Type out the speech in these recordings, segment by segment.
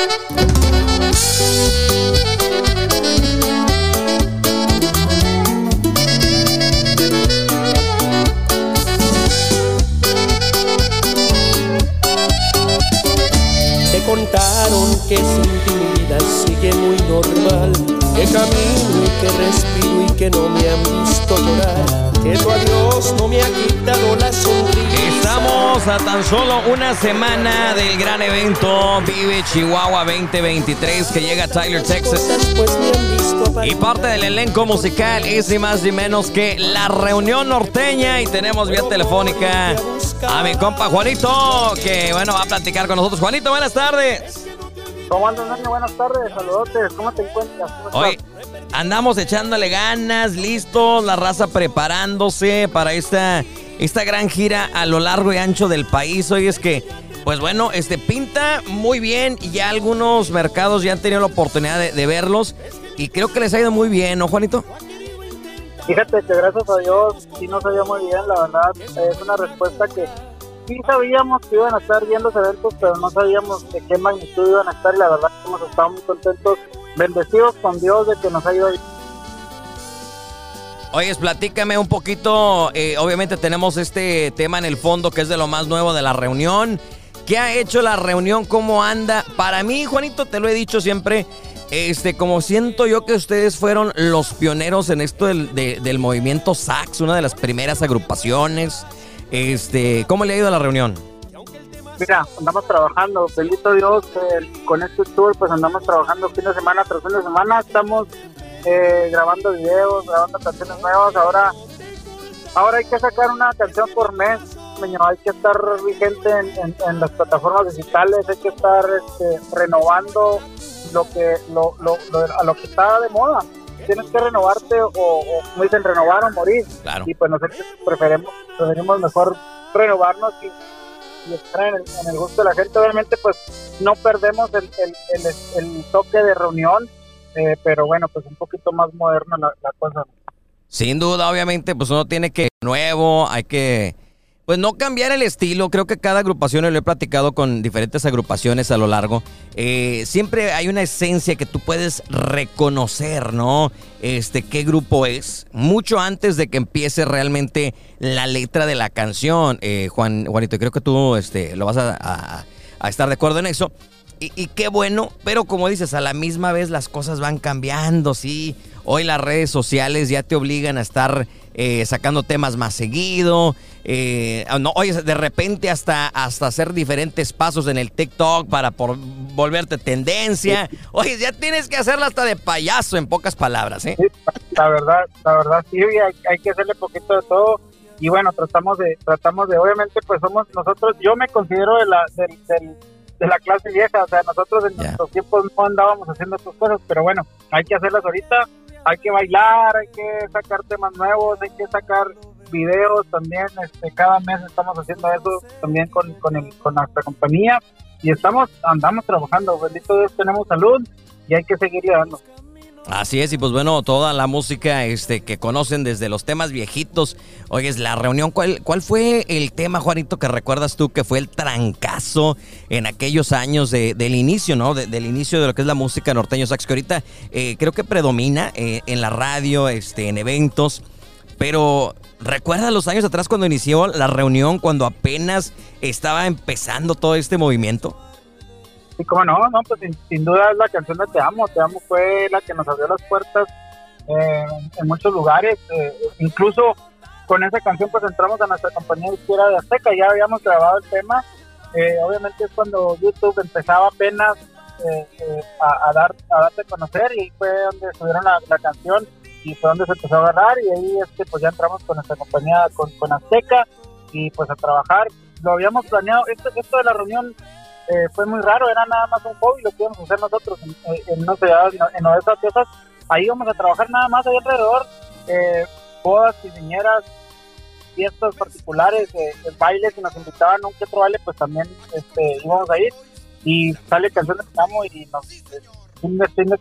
Thank you. A tan solo una semana del gran evento Vive Chihuahua 2023 que llega a Tyler, Texas. Y parte del elenco musical es ni más ni menos que la reunión norteña y tenemos vía telefónica a mi compa Juanito que bueno va a platicar con nosotros. Juanito, buenas tardes. ¿Cómo andas, Dani? Buenas tardes, saludotes. ¿Cómo te encuentras? Hoy andamos echándole ganas, listos, la raza preparándose para esta, esta gran gira a lo largo y ancho del país. Hoy es que, pues bueno, este pinta muy bien y ya algunos mercados ya han tenido la oportunidad de, verlos y creo que les ha ido muy bien, ¿no, Juanito? Fíjate que gracias a Dios sí nos salió muy bien, la verdad. Es una respuesta que sí sabíamos que iban a estar viendo los eventos, pero no sabíamos de qué magnitud iban a estar y la verdad hemos estado muy contentos, bendecidos con Dios de que nos ha ido bien. Oye, platícame un poquito, eh, obviamente tenemos este tema en el fondo que es de lo más nuevo de la reunión. ¿Qué ha hecho la reunión? ¿Cómo anda? Para mí, Juanito, te lo he dicho siempre, este, como siento yo que ustedes fueron los pioneros en esto del, de- del movimiento Sax, una de las primeras agrupaciones. Este, ¿cómo le ha ido a la reunión? Mira, andamos trabajando, bendito Dios, eh, con este tour pues andamos trabajando fin de semana tras fin de semana, estamos eh, grabando videos, grabando canciones nuevas, ahora ahora hay que sacar una canción por mes, hay que estar vigente en, en- en las plataformas digitales, hay que estar este, renovando lo que lo, lo- lo- a lo que está de moda. Tienes que renovarte o, o como dicen, renovar o morir. Claro. Y pues nosotros preferimos, preferimos mejor renovarnos y, y estar en el, en el gusto de la gente. Obviamente, pues no perdemos el, el, el, el toque de reunión, eh, pero bueno, pues un poquito más moderna la, cosa. Sin duda, obviamente, pues uno tiene que nuevo, hay que pues no cambiar el estilo. Creo que cada agrupación, y lo he platicado con diferentes agrupaciones a lo largo, eh, siempre hay una esencia que tú puedes reconocer, ¿no? Este, qué grupo es, mucho antes de que empiece realmente la letra de la canción. Eh, Juan, Juanito, creo que tú este, lo vas a estar de acuerdo en eso. Y, y qué bueno, pero como dices, a la misma vez las cosas van cambiando, sí. Hoy las redes sociales ya te obligan a estar eh, sacando temas más seguido. eh, no, oye, de repente hasta, hasta hacer diferentes pasos en el TikTok para por volverte tendencia. Oye, ya tienes que hacerla hasta de payaso, en pocas palabras, ¿eh? Sí, la verdad, la verdad sí, hay, hay que hacerle poquito de todo y bueno, tratamos de, tratamos de, obviamente pues somos nosotros, yo me considero de la, del- del- de la clase vieja, o sea, nosotros en nuestros tiempos no andábamos haciendo estas cosas, pero bueno, hay que hacerlas ahorita, hay que bailar, hay que sacar temas nuevos, hay que sacar videos también, este, cada mes estamos haciendo eso también con, con, el, con nuestra compañía y estamos, andamos trabajando, bendito Dios, tenemos salud y hay que seguirle dando. Así es, y pues bueno, toda la música este, que conocen desde los temas viejitos. Oye, la reunión, ¿cuál, ¿cuál fue el tema, Juanito, que recuerdas tú que fue el trancazo en aquellos años de- del inicio, ¿no? De- del inicio de lo que es la música norteño sax, que ahorita eh, creo que predomina eh, en la radio, este, en eventos. Pero recuerda los años atrás cuando inició la reunión, cuando apenas estaba empezando todo este movimiento. Sí, como no, no, pues sin, sin duda es la canción de Te Amo. Te Amo fue la que nos abrió las puertas eh, en muchos lugares. eh, incluso con esa canción pues entramos a nuestra compañía izquierda de Azteca, ya habíamos grabado el tema. Eh, obviamente es cuando YouTube empezaba apenas eh, eh, a, dar a darte a conocer y fue donde subieron la, la canción y fue donde se empezó a agarrar y ahí este pues ya entramos con nuestra compañía con, con Azteca y pues a trabajar. Lo habíamos planeado, esto, esto de la reunión eh, fue muy raro, era nada más un hobby, lo que íbamos a hacer nosotros en, en una en, Odessa, Texas. Ahí íbamos a trabajar nada más ahí alrededor, eh, bodas, quinceañeras, fiestas particulares, eh, eh, bailes, y nos invitaban a un que otro baile, pues también este, íbamos a ir. Y sale canción de Amo y nos, eh, fin de, fin de-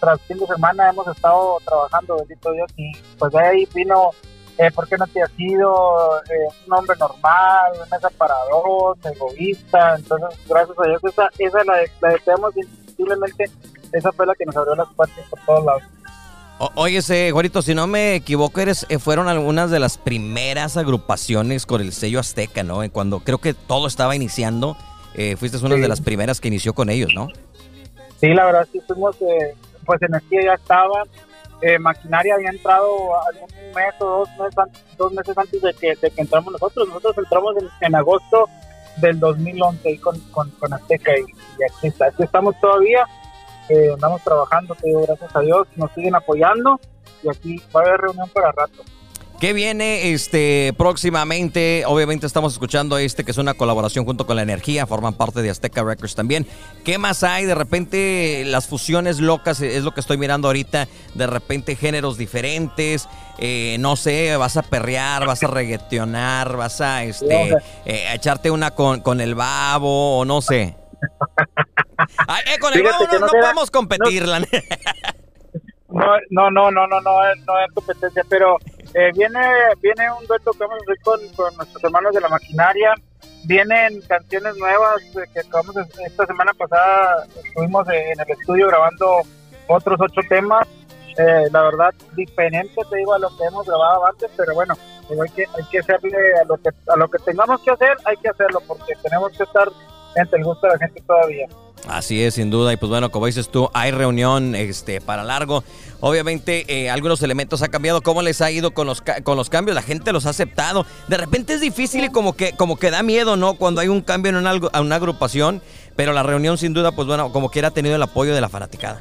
tras fin de semana hemos estado trabajando, bendito Dios, y pues de ahí vino eh, ¿por qué no te has ido? Eh, un hombre normal, una mesa para dos, egoísta. Entonces, gracias a Dios, esa, esa la, la deseamos indiscutiblemente. Esa fue la que nos abrió las puertas por todos lados. oye, Juanito, si no me equivoco, eres, eh, fueron algunas de las primeras agrupaciones con el sello Azteca, ¿no? Cuando creo que todo estaba iniciando, eh, fuiste una de las primeras que inició con ellos, ¿no? Sí, la verdad, sí fuimos, eh, pues energía ya estaba, eh, maquinaria había entrado algún mes o dos meses, antes, dos meses antes de que, de que entramos nosotros. Nosotros entramos en, agosto del 2011 con, con, con Azteca y, aquí, está, aquí estamos todavía. Eh, andamos trabajando, te digo, gracias a Dios, nos siguen apoyando y aquí va a haber reunión para rato. ¿Qué viene este próximamente? Obviamente estamos escuchando este que es una colaboración junto con la energía, forman parte de Azteca Records también. ¿Qué más hay? De repente las fusiones locas es lo que estoy mirando ahorita. De repente géneros diferentes. Eh, no sé, vas a perrear, vas a reggaetonar, vas a este eh, echarte una con, con el babo o no sé. eh, con el babo no, podemos competirla. No, no, no, no, no, no, no es competencia, pero eh, viene, viene un dueto que vamos a hacer con, nuestros hermanos de la maquinaria. Vienen canciones nuevas eh, que acabamos esta semana pasada. Estuvimos en el estudio grabando otros ocho temas. Eh, la verdad, diferente, te digo, a lo que hemos grabado antes, pero bueno, hay que, hay que hacerle a lo que, a lo que tengamos que hacer, hay que hacerlo, porque tenemos que estar el gusto de la gente todavía. Así es, sin duda. Y pues bueno, como dices tú, hay reunión este, para largo. Obviamente, eh, algunos elementos han cambiado. ¿Cómo les ha ido con los, con los cambios? La gente los ha aceptado. De repente es difícil y como que, como que da miedo, ¿no? Cuando hay un cambio en una, una agrupación. Pero la reunión, sin duda, pues bueno, como quiera ha tenido el apoyo de la fanaticada.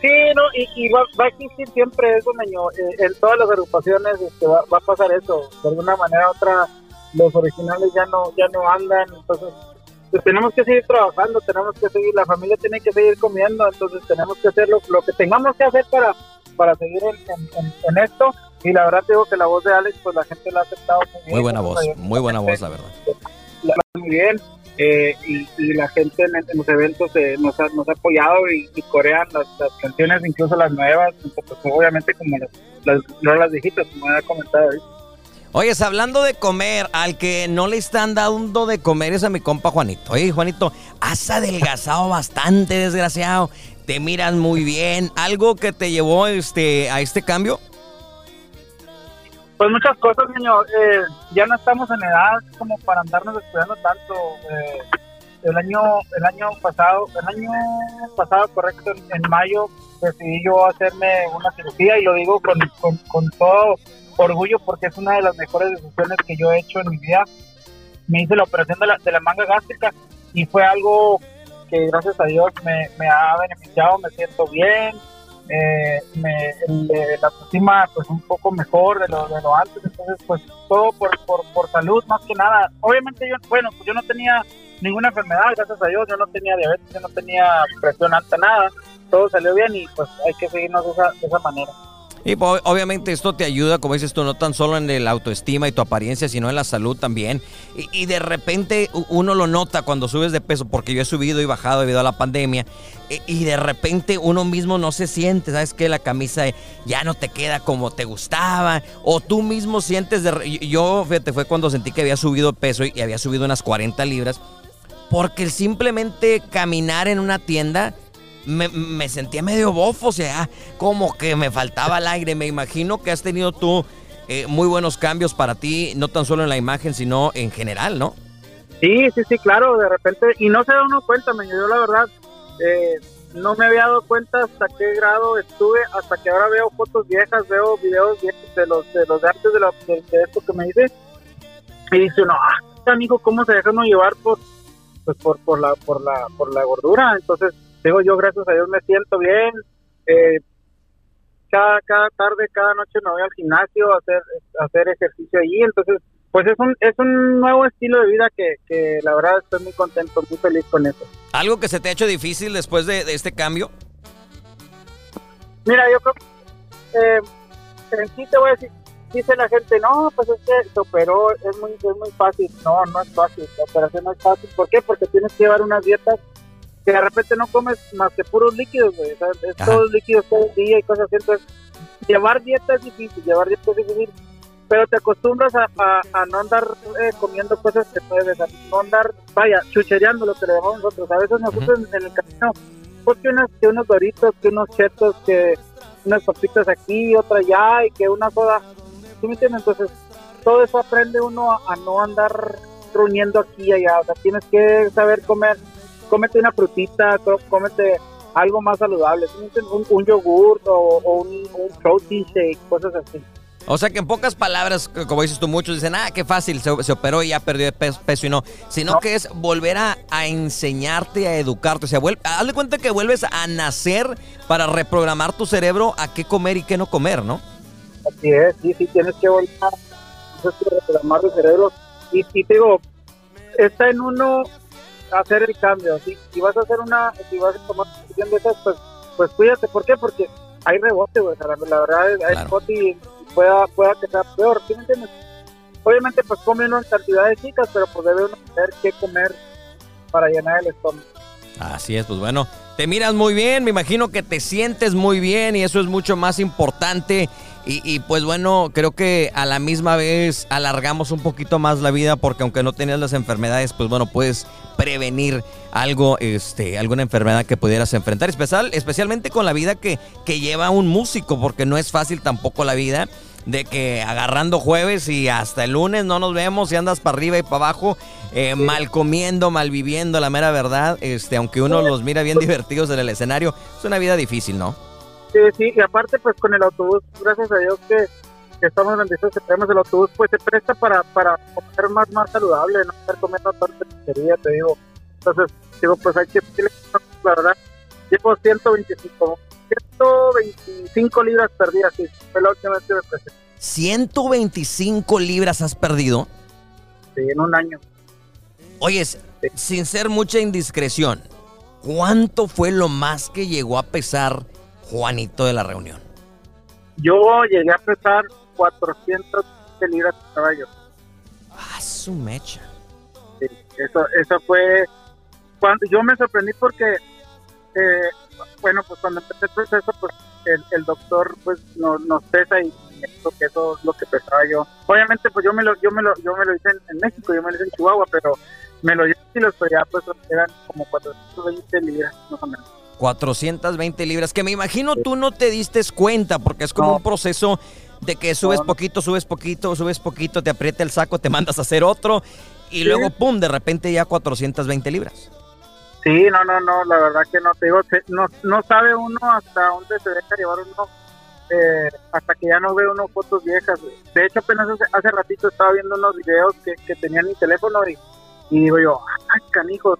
Sí, no, y, va, a existir siempre eso, niño. Eh, en todas las agrupaciones este, va, va, a pasar eso. De alguna manera u otra, los originales ya no, ya no andan. Entonces, pues tenemos que seguir trabajando, tenemos que seguir, la familia tiene que seguir comiendo, entonces tenemos que hacer lo, que tengamos que hacer para, para seguir en, esto. Y la verdad digo que la voz de Alex, pues la gente la ha aceptado muy bien. Muy buena voz, muy buena voz, la verdad. muy bien. Eh, y, la gente en, los eventos eh, nos, ha, nos ha apoyado y, corean las, canciones, incluso las nuevas, pues, obviamente como las, las, las viejitas, como había comentado ahorita. Oye, hablando de comer, al que no le están dando de comer es a mi compa Juanito. Oye, Juanito, has adelgazado bastante, desgraciado. Te miras muy bien. ¿Algo que te llevó este, a este cambio? Pues muchas cosas, niño. Eh, ya no estamos en edad como para andarnos estudiando tanto. Eh, el año el año pasado, el año pasado, correcto, en, mayo decidí yo hacerme una cirugía y lo digo con, con, con todo orgullo porque es una de las mejores decisiones que yo he hecho en mi vida. Me hice la operación de la, de la manga gástrica y fue algo que gracias a Dios me, me ha beneficiado, me siento bien, eh, me, la autoestima pues un poco mejor de lo, de lo antes, entonces pues todo por, por, por salud más que nada. Obviamente yo, bueno, pues yo no tenía ninguna enfermedad, gracias a Dios, yo no tenía diabetes, yo no tenía presión alta, nada, todo salió bien y pues hay que seguirnos de esa, de esa manera. Y pues, obviamente esto te ayuda, como dices tú, no tan solo en el autoestima y tu apariencia, sino en la salud también. Y, de repente uno lo nota cuando subes de peso, porque yo he subido y bajado debido a la pandemia. Y, de repente uno mismo no se siente, ¿sabes que La camisa ya no te queda como te gustaba. O tú mismo sientes de... Yo, fíjate, fue cuando sentí que había subido peso y había subido unas 40 libras. Porque simplemente caminar en una tienda me, sentía medio bofo, o sea, como que me faltaba el aire. Me imagino que has tenido tú eh, muy buenos cambios para ti, no tan solo en la imagen, sino en general, ¿no? Sí, sí, sí, claro, de repente, y no se da uno cuenta, me yo la verdad, eh, no me había dado cuenta hasta qué grado estuve, hasta que ahora veo fotos viejas, veo videos viejos de los de los de antes de, lo, de, esto que me dice, y dice uno, ah, amigo, ¿cómo se deja uno llevar por, pues por, por la, por la, por la gordura? Entonces, digo yo, gracias a Dios me siento bien. Eh, cada, cada tarde, cada noche me voy al gimnasio a hacer, hacer ejercicio allí. Entonces, pues es un, es un nuevo estilo de vida que, que la verdad estoy muy contento, muy feliz con eso. ¿Algo que se te ha hecho difícil después de, este cambio? Mira, yo creo eh, en sí te voy a decir, dice la gente, no, pues es que se operó, es muy, es muy fácil. No, no es fácil, la operación no es fácil. ¿Por qué? Porque tienes que llevar unas dietas que de repente no comes más que puros líquidos, güey. es todos líquidos todo el día y cosas así. Entonces, llevar dieta es difícil, llevar dieta es difícil. pero te acostumbras a, no andar eh, comiendo cosas que puedes, a no andar, vaya, chuchereando lo que le llamamos nosotros. A veces nosotros en, el camino, pues que, que unos doritos, que unos chetos, que unas papitas aquí, otra allá, y que una soda, ¿sí me entiendes? Entonces, todo eso aprende uno a, no andar ruñendo aquí y allá, o sea, tienes que saber comer, cómete una frutita, cómete algo más saludable, un, un yogur o, un, un protein shake, cosas así. O sea que en pocas palabras, como dices tú, muchos dicen, ah, qué fácil, se, operó y ya perdió peso, y no, sino que es volver a, enseñarte, a educarte. O sea, vuelve, hazle cuenta que vuelves a nacer para reprogramar tu cerebro a qué comer y qué no comer, ¿no? Así es, sí, sí, tienes que volver a reprogramar tu cerebro. Y, y te digo, está en uno hacer el cambio. Si, si vas a hacer una, si vas a tomar decisión de esas, pues, pues cuídate. ¿Por qué? Porque hay rebote, güey. La, verdad, hay rebote y pueda, pueda que sea peor, ¿sí me entiendes? Obviamente, pues come uno en cantidades chicas, pero pues debe uno saber qué comer para llenar el estómago. Así es, pues bueno, te miras muy bien, me imagino que te sientes muy bien y eso es mucho más importante. Y, y, pues bueno, creo que a la misma vez alargamos un poquito más la vida porque aunque no tenías las enfermedades, pues bueno, puedes prevenir algo, este, alguna enfermedad que pudieras enfrentar, especial, especialmente con la vida que, que lleva un músico, porque no es fácil tampoco la vida de que agarrando jueves y hasta el lunes no nos vemos y andas para arriba y para abajo, eh, mal comiendo, mal viviendo, la mera verdad, este, aunque uno los mira bien divertidos en el escenario, es una vida difícil, ¿no? Sí, sí, y aparte pues con el autobús, gracias a Dios que, estamos en que tenemos el autobús, pues se presta para, para comer más, más saludable, no estar comiendo tanta te digo. Entonces, digo, pues hay que, la verdad, llevo 125, 125 libras perdidas, sí, fue la última vez que me presté. 125 libras has perdido. Sí, en un año. Oyes, sin ser mucha indiscreción, ¿cuánto fue lo más que llegó a pesar Juanito de la reunión? Yo llegué a pesar 400 libras de caballo. Ah, su mecha. Sí, eso, eso fue cuando yo me sorprendí porque, eh, bueno, pues cuando empecé el proceso, pues el, doctor pues nos, nos pesa y eso, que eso es lo que pesaba yo. Obviamente, pues yo me lo, yo me lo, yo me lo hice en, México, yo me lo hice en Chihuahua, pero me lo hice y los ya pues eran como 420 libras más o menos. 420 libras, que me imagino tú no te diste cuenta, porque es como un proceso de que subes poquito, subes poquito, subes poquito, te aprieta el saco, te mandas a hacer otro, y luego, pum, de repente ya 420 libras. Sí, no, no, no, la verdad que no te digo, no, no sabe uno hasta dónde se deja llevar uno, eh, hasta que ya no ve uno fotos viejas. De hecho, apenas hace, ratito estaba viendo unos videos que, que tenía en mi teléfono y, y digo yo, ay, canijo,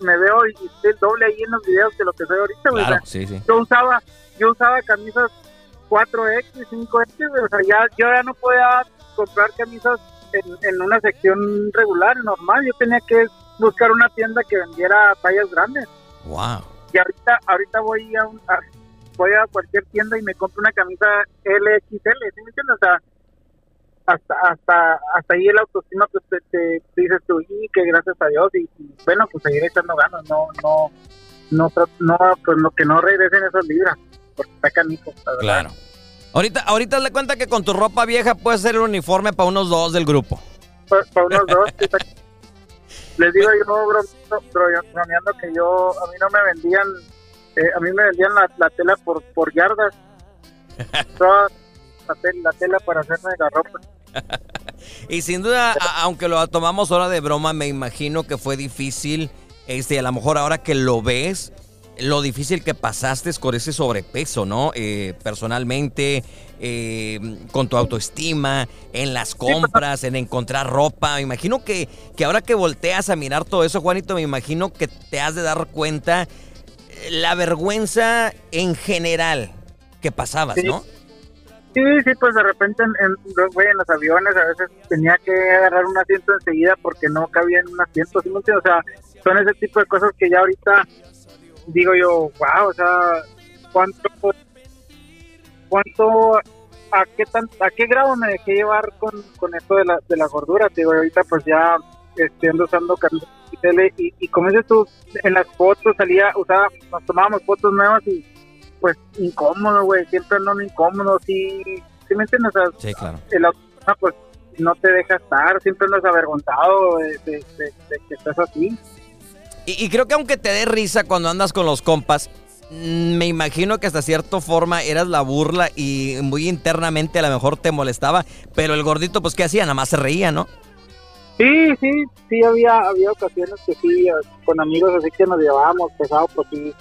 me veo y estoy el doble ahí en los videos que lo que soy ahorita, Yo usaba, yo usaba camisas 4X, 5X, o sea, ya, yo ya no podía comprar camisas en, una sección regular, normal, yo tenía que buscar una tienda que vendiera tallas grandes. Wow. Y ahorita, ahorita voy a, voy a cualquier tienda y me compro una camisa LXL, ¿sí me entiendes? O sea, hasta hasta hasta ahí el autoestima pues te, dices tú y que gracias a Dios y, bueno pues seguir echando ganas no no no no pues lo que no regresen esas libras porque está canijo claro. Ahorita ahorita le cuenta que con tu ropa vieja puedes ser el uniforme para unos dos del grupo. Para, unos dos les digo yo bromeando que yo a mí no me vendían eh, a mí me vendían la, la tela por por yardas. La, tela, para hacerme la ropa. Y sin duda, aunque lo tomamos ahora de broma, me imagino que fue difícil, este, a lo mejor ahora que lo ves, lo difícil que pasaste con ese sobrepeso, ¿no? Eh, personalmente, eh, con tu autoestima, en las compras, en encontrar ropa. Me imagino que, que ahora que volteas a mirar todo eso, Juanito, me imagino que te has de dar cuenta eh, la vergüenza en general que pasabas, ¿no? Sí, sí, pues de repente en, en, los aviones a veces tenía que agarrar un asiento enseguida porque no cabía en un asiento, ¿sí? o sea, son ese tipo de cosas que ya ahorita digo yo, wow, o sea, cuánto, cuánto, a qué tan, a qué grado me dejé llevar con, con esto de la, de la gordura, digo, ahorita pues ya estoy usando tele y, y como dices tú, en las fotos salía, usaba, nos tomábamos fotos nuevas y pues incómodo, güey, siempre no incómodo, sí, sí ¿sí me entiendes? O Sí, claro. el autoestima, pues no te deja estar, siempre andas avergonzado de, de- de- de que estás así. Y, y creo que aunque te dé risa cuando andas con los compas, mm, me imagino que hasta cierta forma eras la burla y muy internamente a lo mejor te molestaba, pero el gordito, pues, ¿qué hacía? Nada más se reía, ¿no? Sí, sí, sí, había, había ocasiones que sí, eh, con amigos así que nos llevábamos pesado, pues sí,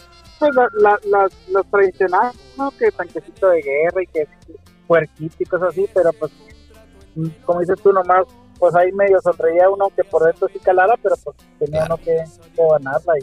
pues la, la, las, las tradicionales, ¿no? Que tanquecito de guerra y que puerquito y cosas así, pero pues, como dices tú nomás, pues ahí medio sonreía uno que por dentro sí calara, pero pues tenía uno que, que ganarla.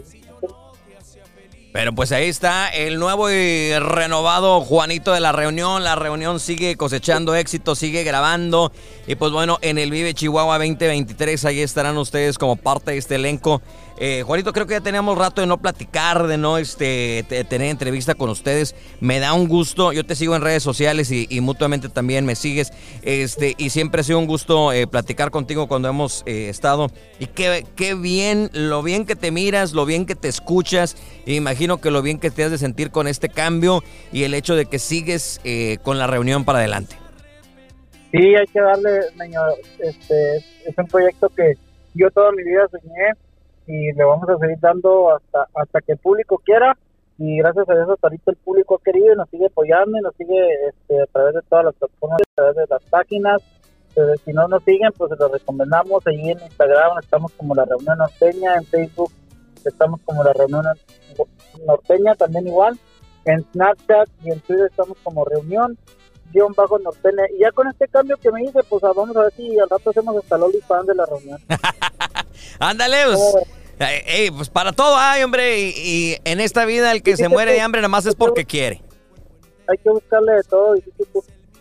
Pero pues ahí está el nuevo y renovado Juanito de la reunión. La reunión sigue cosechando éxito, sigue grabando. Y pues bueno, en el Vive Chihuahua 2023, ahí estarán ustedes como parte de este elenco. Eh, Juanito, creo que ya teníamos rato de no platicar, de no este, te- tener entrevista con ustedes. Me da un gusto. Yo te sigo en redes sociales y, mutuamente también me sigues. Este, y siempre ha sido un gusto eh, platicar contigo cuando hemos eh, estado. Y qué, bien, lo bien que te miras, lo bien que te escuchas. Imagino que lo bien que te has de sentir con este cambio y el hecho de que sigues eh, con la reunión para adelante. Sí, hay que darle, niño, este, es un proyecto que yo toda mi vida soñé y le vamos a seguir dando hasta hasta que el público quiera y gracias a Dios hasta ahorita el público ha querido y nos sigue apoyando y nos sigue este, a través de todas las plataformas, a través de las páginas. Pero si no nos siguen, pues los recomendamos. Allí en Instagram estamos como La Reunión Norteña, en Facebook estamos como La Reunión Norteña, también igual. En Snapchat y en Twitter estamos como Reunión guion bajo norteña. Y ya con este cambio que me hice, pues ah, vamos a ver si al rato hacemos hasta Loli fan de la reunión. Ándale, pues, Eh, pues para todo hay, hombre. Y, y en esta vida el que se muere de hambre nada más es porque quiere. Hay que buscarle de todo.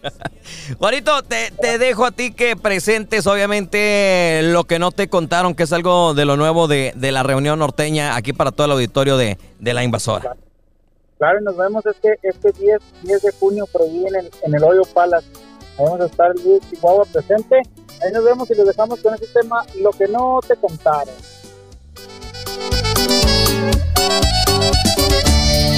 Juanito, te, te dejo a ti que presentes, obviamente, lo que no te contaron, que es algo de lo nuevo de, de la reunión norteña aquí para todo el auditorio de, de la invasora. Claro, y nos vemos este, este 10, 10 de junio por ahí en el, en el Hoyo Palace. Vamos a estar Luis Chihuahua presente. Ahí nos vemos y los dejamos con este tema, lo que no te contaron.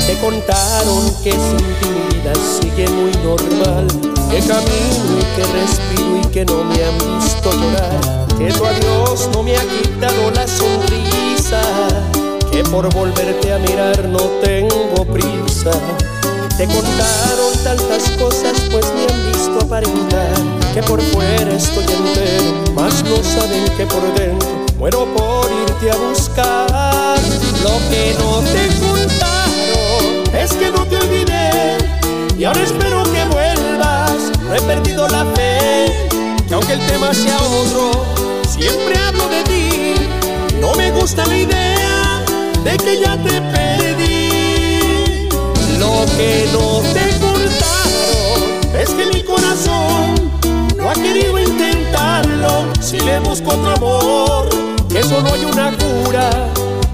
Te contaron que sin mi vida sigue muy normal. Que camino y que respiro y que no me han visto llorar. Que tu adiós no me ha quitado la sonrisa. Que por volverte a mirar no tengo prisa. Te contaron tantas cosas pues me han visto aparentar. Que por fuera estoy entero Mas no saben que por dentro Muero por irte a buscar Lo que no te contaron es que no te olvidé y ahora espero que vuelvas. He perdido la fe, que aunque el tema sea otro, siempre hablo de ti. No me gusta la idea de que ya te perdí. Lo que no te contaron es que mi corazón no ha querido intentarlo. Si le busco otro amor, que solo hay una cura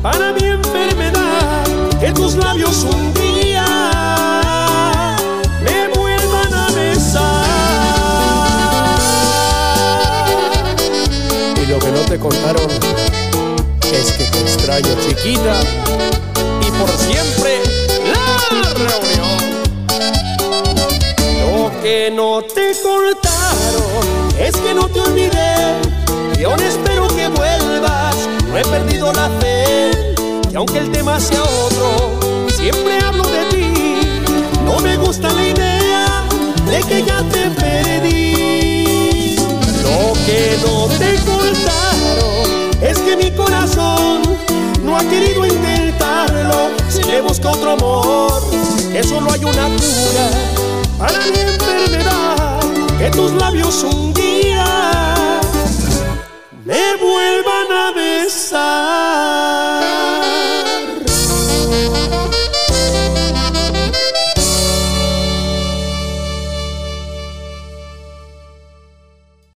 para mi enfermedad. Que tus labios un día me vuelvan a besar. Y lo que no te contaron es que te extraño, chiquita. Y por siempre, la reunión. Lo que no te contaron es que no te olvidé y aún espero que vuelvas. No he perdido la fe y aunque el tema sea otro, siempre hablo de ti. No me gusta la idea de que ya te perdí. Lo que no te contaron es que mi corazón no ha querido intentarlo. Si le busca otro amor, que solo hay una cura para de tus labios un día.